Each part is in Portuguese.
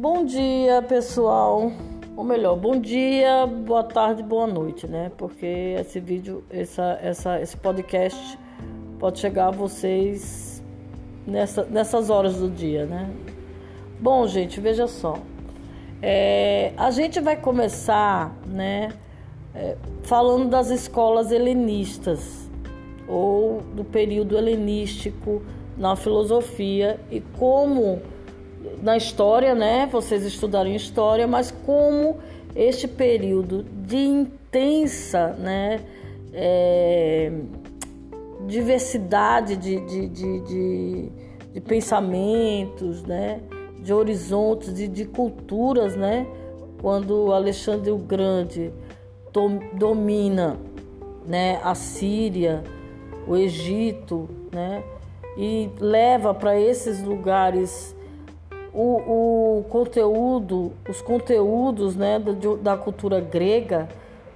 Bom dia, pessoal. Ou melhor, bom dia, boa tarde, boa noite, né? Porque esse vídeo, essa, essa, esse podcast pode chegar a vocês nessa, nessas horas do dia, né? Bom, gente, veja só. É, a gente vai começar, né, é, falando das escolas helenistas ou do período helenístico na filosofia e como na história, né? Vocês estudaram história, mas como este período de intensa, né? É, diversidade de, de, de, de, de pensamentos, né? De horizontes de, de culturas, né? Quando Alexandre o Grande domina, né? A Síria, o Egito, né? E leva para esses lugares o, o conteúdo, os conteúdos né, da, da cultura grega.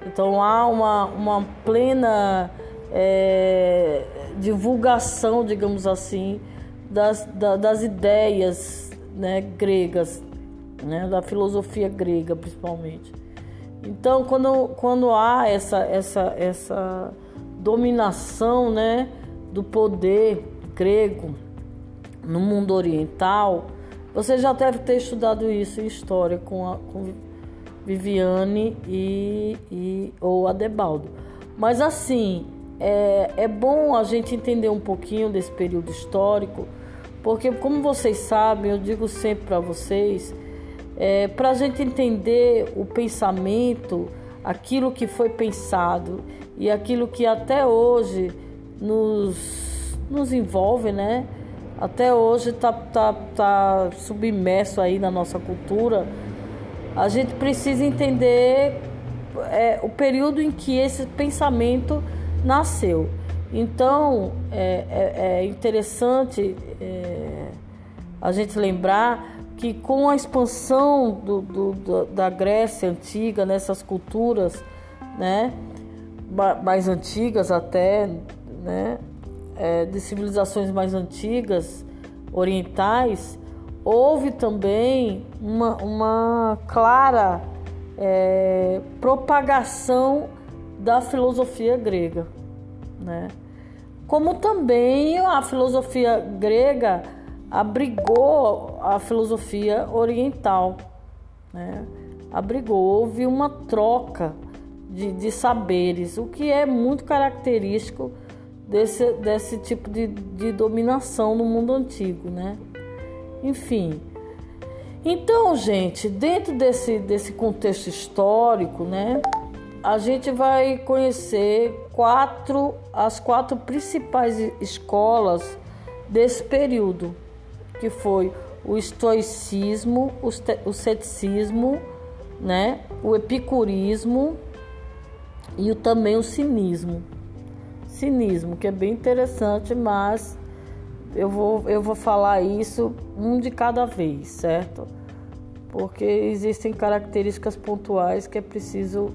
Então há uma, uma plena é, divulgação, digamos assim, das, da, das ideias né, gregas, né, da filosofia grega principalmente. Então, quando, quando há essa, essa, essa dominação né, do poder grego no mundo oriental, você já deve ter estudado isso em história com, a, com Viviane e, e, ou Adebaldo. Mas assim, é, é bom a gente entender um pouquinho desse período histórico, porque como vocês sabem, eu digo sempre para vocês, é, para a gente entender o pensamento, aquilo que foi pensado e aquilo que até hoje nos, nos envolve, né? Até hoje está tá, tá submerso aí na nossa cultura, a gente precisa entender é, o período em que esse pensamento nasceu. Então é, é, é interessante é, a gente lembrar que com a expansão do, do, da Grécia antiga nessas culturas, né, mais antigas até, né, é, de civilizações mais antigas, orientais, houve também uma, uma clara é, propagação da filosofia grega, né? Como também a filosofia grega abrigou a filosofia oriental, né? Abrigou, houve uma troca de, de saberes, o que é muito característico desse, desse tipo de, de dominação no mundo antigo, né? Enfim. Então, gente, dentro desse, desse contexto histórico, né, a gente vai conhecer quatro, as quatro principais escolas desse período, que foi o estoicismo, o ceticismo, né, o epicurismo e o, também o cinismo cinismo, que é bem interessante, mas eu vou, eu vou falar isso um de cada vez, certo? Porque existem características pontuais que é preciso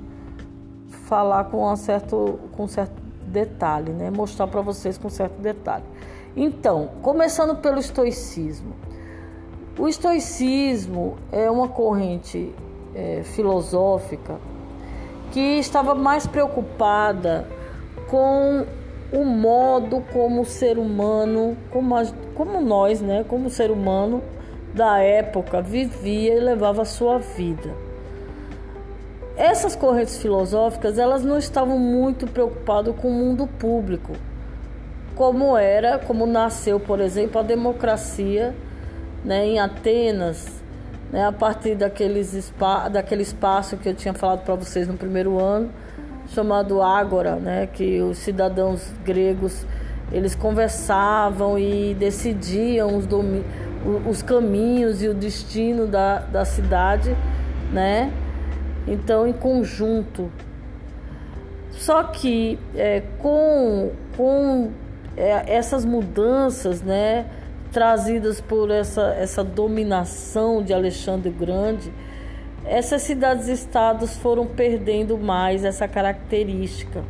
falar com um certo, com certo detalhe, né? Mostrar para vocês com certo detalhe. Então, começando pelo estoicismo. O estoicismo é uma corrente é, filosófica que estava mais preocupada com o modo como o ser humano, como, a, como nós, né, como ser humano da época vivia e levava a sua vida. Essas correntes filosóficas, elas não estavam muito preocupadas com o mundo público, como era, como nasceu, por exemplo, a democracia, né, em Atenas, né, a partir daqueles daquele espaço que eu tinha falado para vocês no primeiro ano, chamado Ágora, né, que os cidadãos gregos eles conversavam e decidiam os, os caminhos e o destino da, da cidade, né? Então, em conjunto. Só que é, com, com é, essas mudanças, né, trazidas por essa, essa dominação de Alexandre Grande, essas cidades-estados foram perdendo mais essa característica.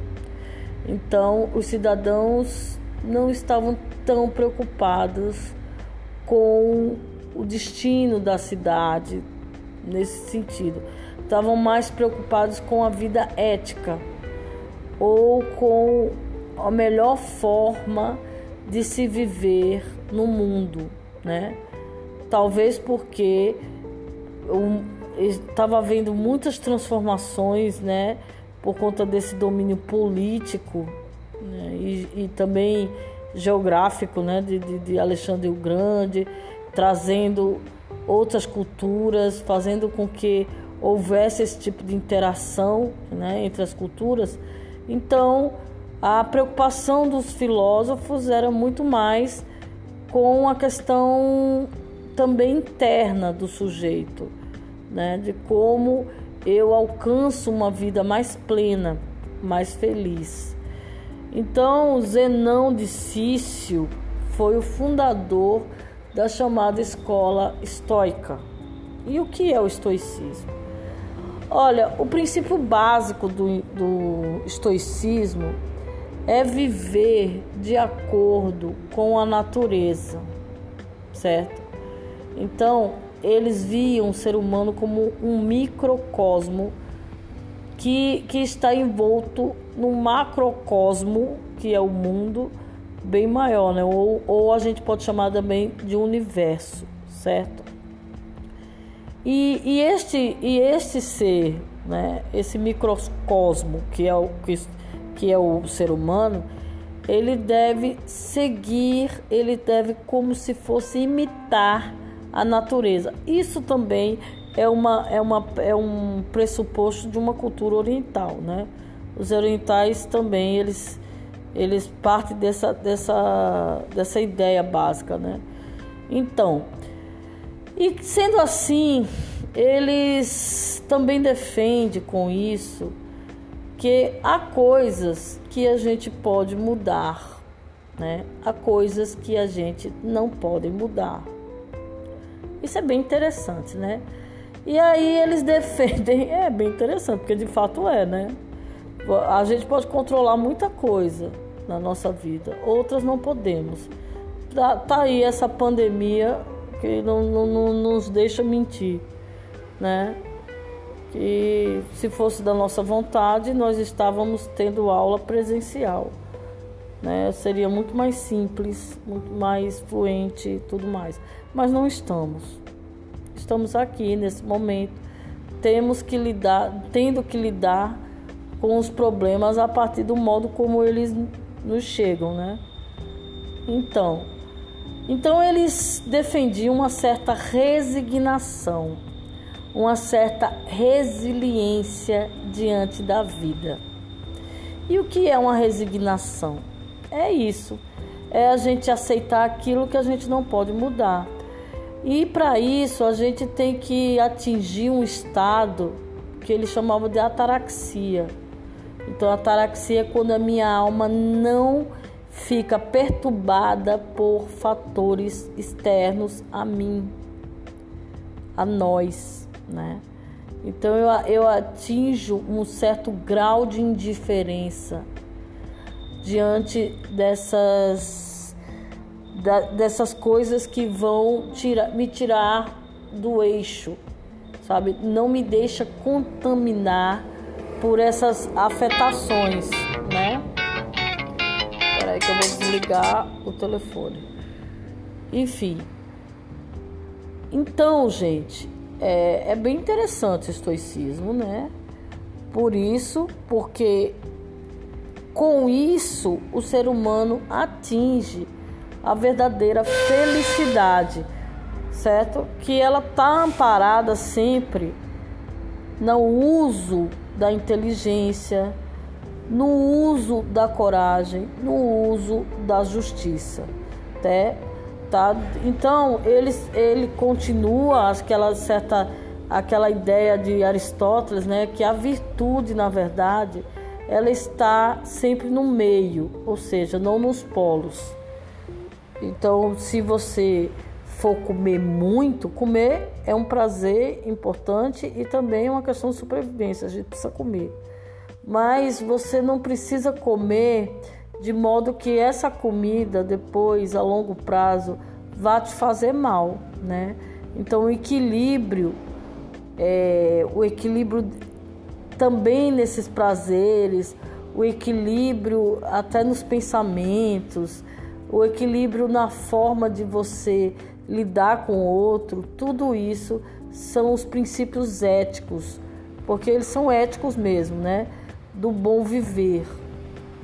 Então, os cidadãos não estavam tão preocupados com o destino da cidade nesse sentido. Estavam mais preocupados com a vida ética ou com a melhor forma de se viver no mundo, né? Talvez porque estava havendo muitas transformações, né? Por conta desse domínio político né? e, e, também geográfico, né? De, de, Alexandre o Grande, trazendo outras culturas, fazendo com que houvesse esse tipo de interação né, entre as culturas. Então, a preocupação dos filósofos era muito mais com a questão também interna do sujeito, né, de como eu alcanço uma vida mais plena, mais feliz. Então, Zenão de Cício foi o fundador da chamada escola estoica. E o que é o estoicismo? Olha, o princípio básico do, do estoicismo é viver de acordo com a natureza, certo? Então, eles viam o ser humano como um microcosmo que, que está envolto no macrocosmo, que é o mundo, bem maior, né? Ou, ou a gente pode chamar também de universo, certo? E, e, este, e este ser, né, esse microcosmo que é, o, que, que é o ser humano, ele deve seguir, ele deve como se fosse imitar a natureza. Isso também é, uma, é, uma, é um pressuposto de uma cultura oriental, né? Os orientais também, eles eles partem dessa, dessa, dessa ideia básica, né? Então, e sendo assim, eles também defendem com isso que há coisas que a gente pode mudar, né? Há coisas que a gente não pode mudar. Isso é bem interessante, né? E aí eles defendem, é bem interessante, porque de fato é, né? A gente pode controlar muita coisa na nossa vida, outras não podemos. Tá, tá aí essa pandemia que não, não, não nos deixa mentir, né? Que se fosse da nossa vontade, nós estávamos tendo aula presencial. Né? Seria muito mais simples, muito mais fluente e tudo mais. Mas não estamos. Estamos aqui nesse momento, temos que lidar, tendo que lidar com os problemas a partir do modo como eles nos chegam, né? Então, então eles defendiam uma certa resignação, uma certa resiliência diante da vida. E o que é uma resignação? É isso, é a gente aceitar aquilo que a gente não pode mudar. E para isso a gente tem que atingir um estado que eles chamavam de ataraxia então, ataraxia é quando a minha alma não fica perturbada por fatores externos a mim, a nós, né? Então eu, eu atinjo um certo grau de indiferença diante dessas, da, dessas coisas que vão tira, me tirar do eixo, sabe? Não me deixa contaminar por essas afetações, né? Espera que eu vou desligar o telefone. Enfim. Então, gente, é, é bem interessante o estoicismo, né? Por isso, porque com isso o ser humano atinge a verdadeira felicidade, certo? Que ela tá amparada sempre no uso da inteligência, no uso da coragem, no uso da justiça, né? tá? Então ele ele continua aquela certa aquela ideia de Aristóteles, né, que a virtude, na verdade, ela está sempre no meio, ou seja, não nos polos. Então, se você for comer muito, comer é um prazer importante e também é uma questão de sobrevivência, a gente precisa comer. Mas você não precisa comer de modo que essa comida depois, a longo prazo, vá te fazer mal, né? Então o equilíbrio, é, o equilíbrio também nesses prazeres, o equilíbrio até nos pensamentos, o equilíbrio na forma de você lidar com o outro, tudo isso são os princípios éticos, porque eles são éticos mesmo, né? Do bom viver.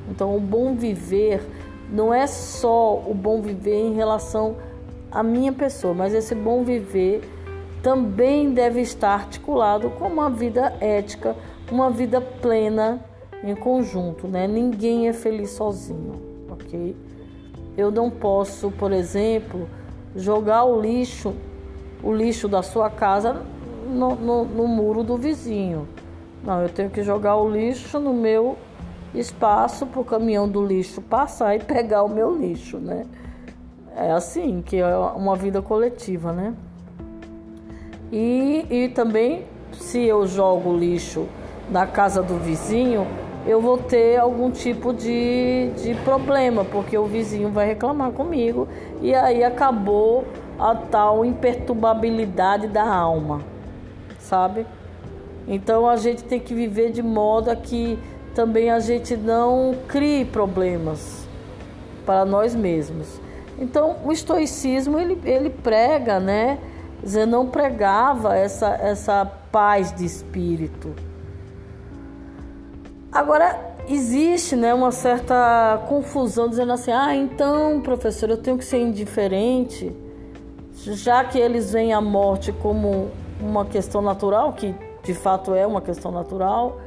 Então, o bom viver não é só o bom viver em relação à minha pessoa, mas esse bom viver também deve estar articulado com uma vida ética, uma vida plena em conjunto, né? Ninguém é feliz sozinho, ok? Eu não posso, por exemplo, jogar o lixo, o lixo da sua casa no, no, no muro do vizinho. Não, eu tenho que jogar o lixo no meu espaço para o caminhão do lixo passar e pegar o meu lixo, né? É assim que é uma vida coletiva, né? E, e também, se eu jogo lixo na casa do vizinho, eu vou ter algum tipo de, de problema, porque o vizinho vai reclamar comigo e aí acabou a tal imperturbabilidade da alma, sabe? Então a gente tem que viver de modo a que também a gente não crie problemas para nós mesmos. Então o estoicismo ele, ele prega, né? Zé não pregava essa, essa paz de espírito Agora, existe né, uma certa confusão dizendo assim: ah, então, professor, eu tenho que ser indiferente, já que eles veem a morte como uma questão natural, que de fato é uma questão natural,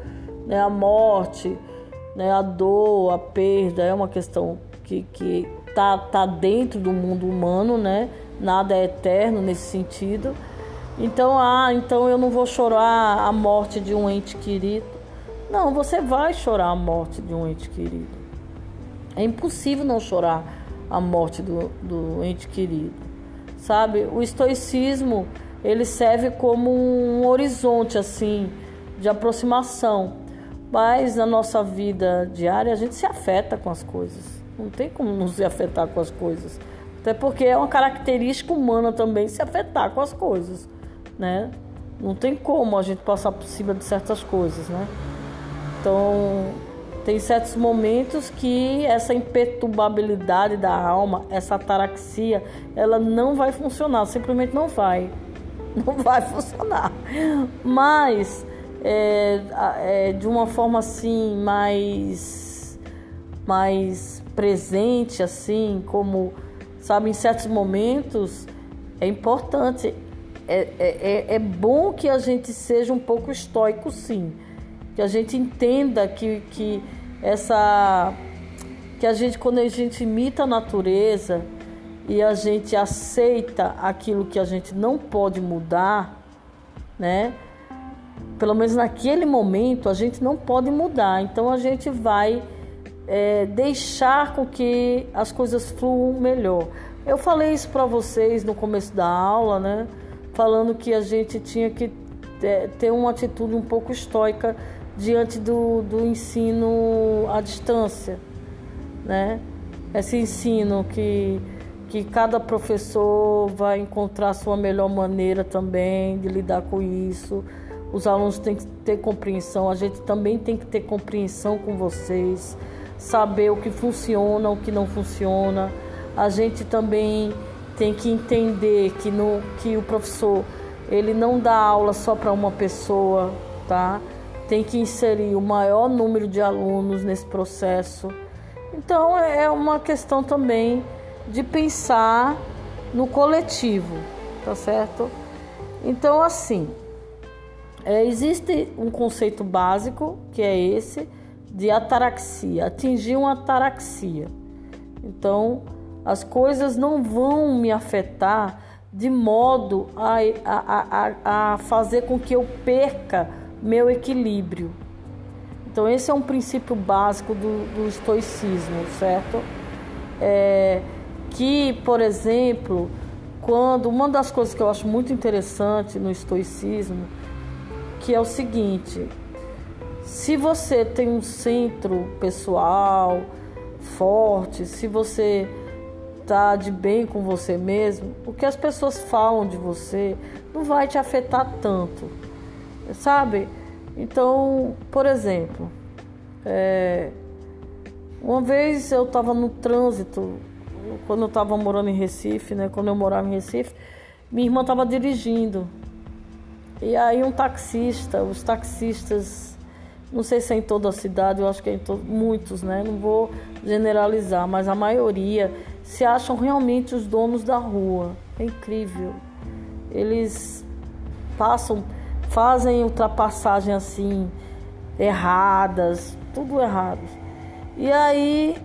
né, a morte, né, a dor, a perda é uma questão que, que tá, tá dentro do mundo humano, né? Nada é eterno nesse sentido. Então, ah, então eu não vou chorar a morte de um ente querido. Não, você vai chorar a morte de um ente querido. É impossível não chorar a morte do, do ente querido. Sabe? O estoicismo ele serve como um horizonte assim de aproximação. Mas na nossa vida diária a gente se afeta com as coisas. Não tem como não se afetar com as coisas. Até porque é uma característica humana também se afetar com as coisas, né? Não tem como a gente passar por cima de certas coisas, né? Então, tem certos momentos que essa imperturbabilidade da alma, essa ataraxia, ela não vai funcionar, simplesmente não vai. Não vai funcionar. Mas, é, é, de uma forma assim, mais, mais presente, assim, como, sabe, em certos momentos, é importante. É, é, é, é bom que a gente seja um pouco estoico, sim que a gente entenda que, que essa que a gente quando a gente imita a natureza e a gente aceita aquilo que a gente não pode mudar, né? Pelo menos naquele momento a gente não pode mudar, então a gente vai é, deixar com que as coisas fluam melhor. Eu falei isso para vocês no começo da aula, né? Falando que a gente tinha que é, ter uma atitude um pouco estoica diante do, do ensino à distância, né? Esse ensino que, que cada professor vai encontrar sua melhor maneira também de lidar com isso. Os alunos têm que ter compreensão, a gente também tem que ter compreensão com vocês, saber o que funciona, o que não funciona. A gente também tem que entender que, no, que o professor ele não dá aula só para uma pessoa, tá? Tem que inserir o maior número de alunos nesse processo. Então é uma questão também de pensar no coletivo, tá certo? Então assim, é, existe um conceito básico que é esse de ataraxia, atingir uma ataraxia. Então as coisas não vão me afetar de modo a, a, a, a fazer com que eu perca meu equilíbrio. Então, esse é um princípio básico do, do estoicismo, certo? É, que, por exemplo, quando uma das coisas que eu acho muito interessante no estoicismo, que é o seguinte: se você tem um centro pessoal forte, se você tá de bem com você mesmo, o que as pessoas falam de você não vai te afetar tanto, sabe? Então, por exemplo, é, uma vez eu estava no trânsito, quando eu estava morando em Recife, né? Quando eu morava em Recife, minha irmã estava dirigindo. E aí um taxista, os taxistas, não sei se é em toda a cidade, eu acho que é em to muitos, né? Não vou generalizar, mas a maioria se acham realmente os donos da rua. É incrível. Eles passam, fazem ultrapassagem assim, erradas, tudo errado. E aí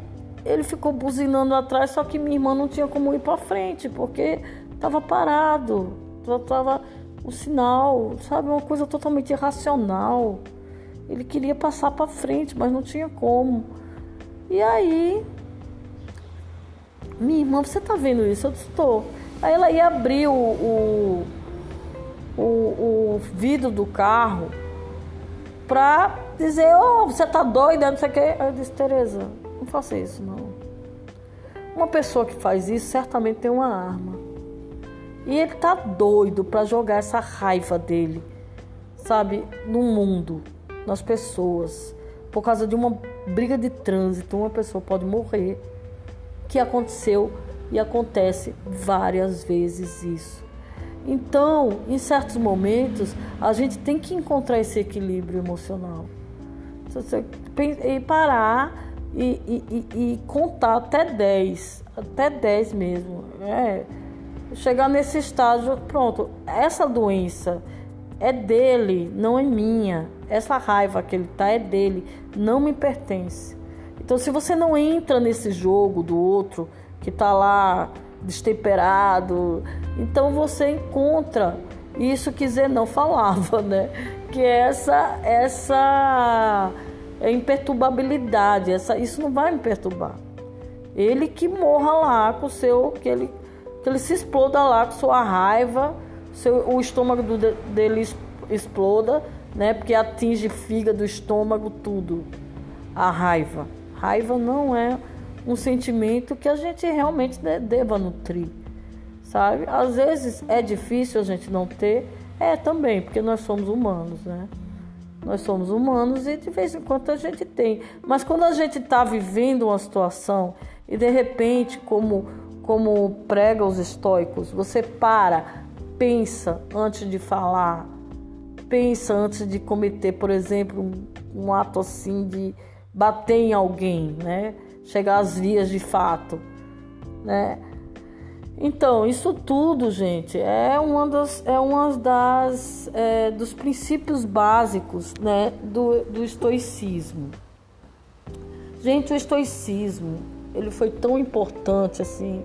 ele ficou buzinando atrás, só que minha irmã não tinha como ir para frente, porque estava parado, tava o sinal, sabe, uma coisa totalmente irracional. Ele queria passar para frente, mas não tinha como. E aí minha irmã, você tá vendo isso? Eu estou. Aí ela ia abrir o, o, o, o vidro do carro pra dizer, oh, você tá doida, não sei o que. Aí eu disse, Tereza, não faça isso não. Uma pessoa que faz isso certamente tem uma arma. E ele tá doido para jogar essa raiva dele, sabe, no mundo, nas pessoas. Por causa de uma briga de trânsito, uma pessoa pode morrer que aconteceu e acontece várias vezes isso. Então, em certos momentos, a gente tem que encontrar esse equilíbrio emocional. E parar e, e, e contar até 10, até 10 mesmo. É, chegar nesse estágio, pronto, essa doença é dele, não é minha. Essa raiva que ele tá é dele, não me pertence. Então, se você não entra nesse jogo do outro que está lá destemperado, então você encontra isso que Zé não falava, né? Que é essa essa imperturbabilidade, essa isso não vai me perturbar. Ele que morra lá com o seu que ele que ele se exploda lá com sua raiva, seu, o estômago do, dele exploda, né? Porque atinge fígado, estômago, tudo. A raiva. Raiva não é um sentimento que a gente realmente deva nutrir, sabe? Às vezes é difícil a gente não ter, é também, porque nós somos humanos, né? Nós somos humanos e de vez em quando a gente tem. Mas quando a gente está vivendo uma situação e de repente, como, como prega os estoicos, você para, pensa antes de falar, pensa antes de cometer, por exemplo, um, um ato assim de bater em alguém, né? Chegar às vias de fato, né? Então, isso tudo, gente, é uma das, é uma das é, dos princípios básicos, né, do, do estoicismo. Gente, o estoicismo, ele foi tão importante assim,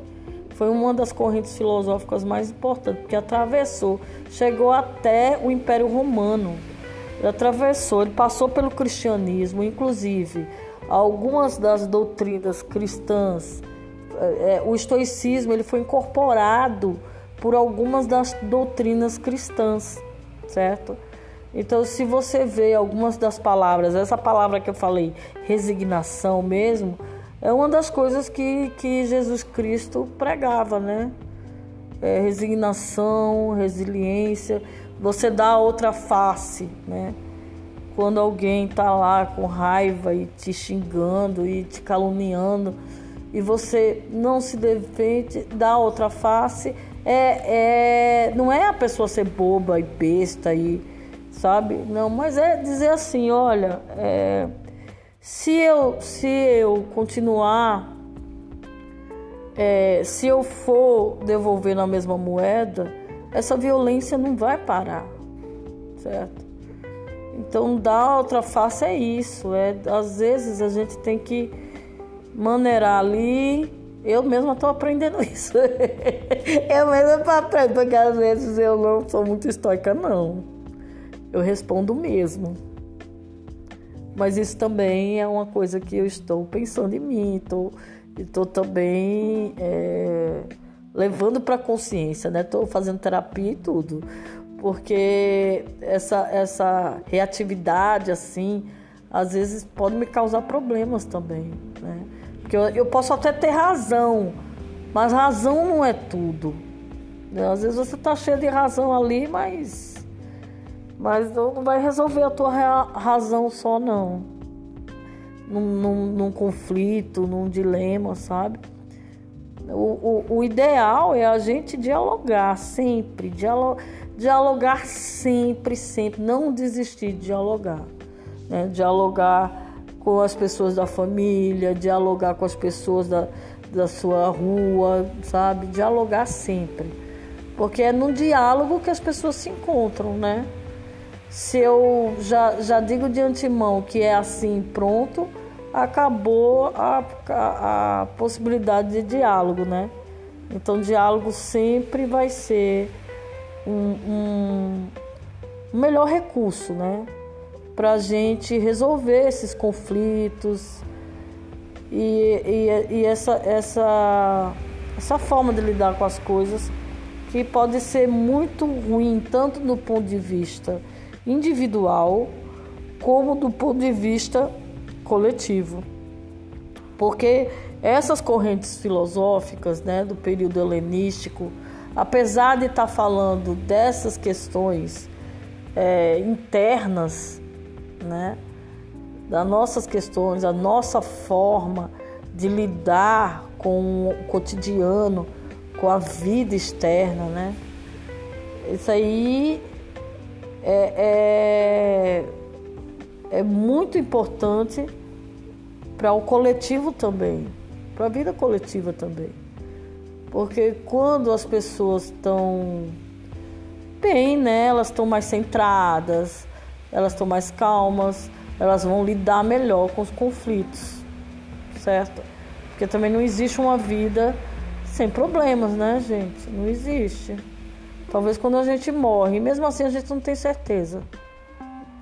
foi uma das correntes filosóficas mais importantes, porque atravessou, chegou até o Império Romano ele atravessou, ele passou pelo cristianismo, inclusive algumas das doutrinas cristãs, é, é, o estoicismo ele foi incorporado por algumas das doutrinas cristãs, certo? Então, se você vê algumas das palavras, essa palavra que eu falei, resignação mesmo, é uma das coisas que, que Jesus Cristo pregava, né? É, resignação, resiliência você dá outra face, né? Quando alguém tá lá com raiva e te xingando e te caluniando e você não se defende, dá outra face, é, é, não é a pessoa ser boba e besta e sabe? Não, mas é dizer assim, olha, é, se eu se eu continuar, é, se eu for devolver na mesma moeda, essa violência não vai parar, certo? Então, dar outra face é isso. É, às vezes a gente tem que maneirar ali. Eu mesma estou aprendendo isso. eu mesma estou aprendendo, porque às vezes eu não sou muito estoica, não. Eu respondo mesmo. Mas isso também é uma coisa que eu estou pensando em mim. Estou, estou também. É levando para consciência, né? Estou fazendo terapia e tudo, porque essa, essa reatividade, assim, às vezes pode me causar problemas também, né? Porque eu, eu posso até ter razão, Mas razão não é tudo. Né? Às vezes você está cheio de razão ali, mas mas não vai resolver a tua razão só não. Num, num, num conflito, num dilema, sabe? O, o, o, ideal é a gente dialogar sempre, dialogar, dialogar sempre, sempre, não desistir de dialogar. Né? Dialogar com as pessoas da família, dialogar com as pessoas da, da sua rua, sabe? Dialogar sempre. Porque é no diálogo que as pessoas se encontram, né? Se eu já, já digo de antemão que é assim, pronto, acabou a, a, a possibilidade de diálogo, né? Então, diálogo sempre vai ser um, um, melhor recurso, né? Para a gente resolver esses conflitos e, e, e essa, essa, essa forma de lidar com as coisas que pode ser muito ruim, tanto do ponto de vista individual como do ponto de vista coletivo. Porque essas correntes filosóficas né, do período helenístico, apesar de estar falando dessas questões é, internas, né, das nossas questões, a nossa forma de lidar com o cotidiano, com a vida externa, né? Isso aí é, é, é muito importante para o coletivo também, para a vida coletiva também. Porque quando as pessoas estão bem, né, elas estão mais centradas, elas estão mais calmas, elas vão lidar melhor com os conflitos, certo? Porque também não existe uma vida sem problemas, né, gente? Não existe. Talvez quando a gente morre, mesmo assim a gente não tem certeza.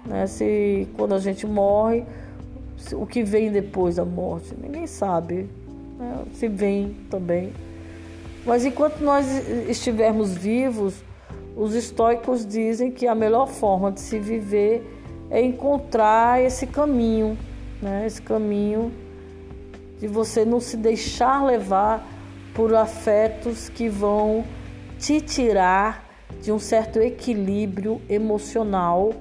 Né? Se quando a gente morre, o que vem depois da morte, ninguém sabe. Né? Se vem também. Mas enquanto nós estivermos vivos, os estoicos dizem que a melhor forma de se viver é encontrar esse caminho, né? esse caminho de você não se deixar levar por afetos que vão te tirar de um certo equilíbrio emocional,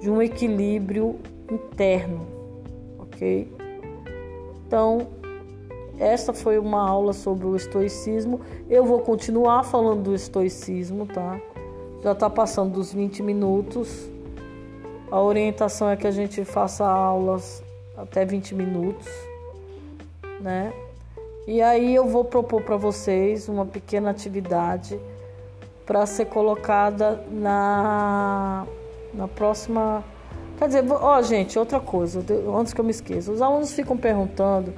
de um equilíbrio interno, ok? Então, esta foi uma aula sobre o estoicismo. Eu vou continuar falando do estoicismo, tá? Já está passando dos 20 minutos. A orientação é que a gente faça aulas até 20 minutos, né? E aí eu vou propor para vocês uma pequena atividade para ser colocada na, na próxima. Quer dizer, ó, gente, outra coisa, antes que eu me esqueça, os alunos ficam perguntando.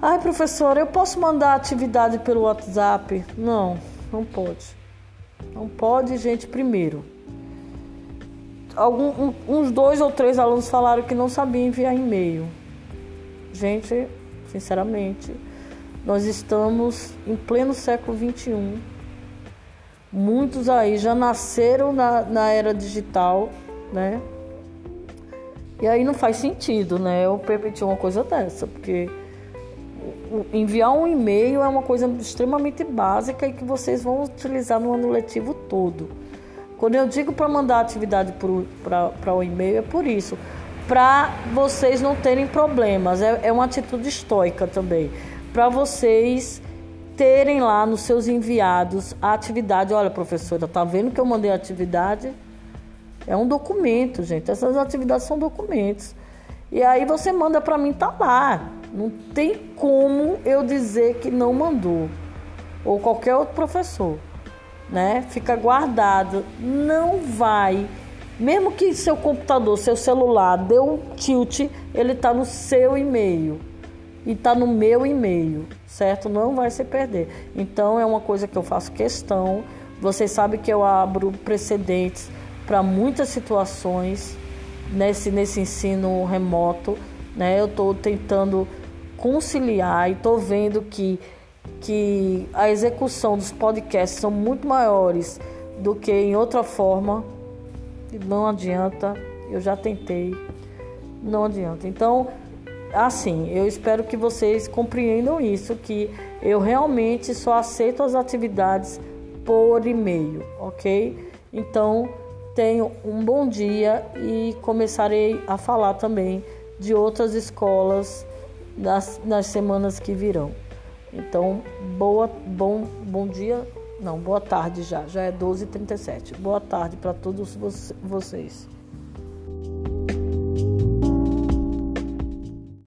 Ai, professora, eu posso mandar atividade pelo WhatsApp? Não, não pode. Não pode, gente, primeiro. Algum, um, uns dois ou três alunos falaram que não sabiam enviar e-mail. Gente, sinceramente, nós estamos em pleno século XXI. Muitos aí já nasceram na, na era digital, né? E aí não faz sentido, né? Eu permitir uma coisa dessa, porque enviar um e-mail é uma coisa extremamente básica e que vocês vão utilizar no ano letivo todo. Quando eu digo para mandar atividade para o e-mail, é por isso para vocês não terem problemas. É, é uma atitude estoica também. Para vocês terem lá nos seus enviados a atividade. Olha, professora, tá vendo que eu mandei a atividade? É um documento, gente. Essas atividades são documentos. E aí você manda para mim, tá lá. Não tem como eu dizer que não mandou. Ou qualquer outro professor, né? Fica guardado. Não vai mesmo que seu computador, seu celular deu um tilt, ele está no seu e-mail e está no meu e-mail, certo? Não vai se perder. Então é uma coisa que eu faço questão. Vocês sabem que eu abro precedentes para muitas situações nesse, nesse ensino remoto. Né? Eu estou tentando conciliar e estou vendo que, que a execução dos podcasts são muito maiores do que em outra forma não adianta, eu já tentei, não adianta. Então, assim, eu espero que vocês compreendam isso, que eu realmente só aceito as atividades por e-mail, ok? Então, tenho um bom dia e começarei a falar também de outras escolas nas, nas semanas que virão. Então, boa, bom, bom dia, não, boa tarde já, já é 12h37. Boa tarde para todos vocês.